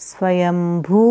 Swayambhu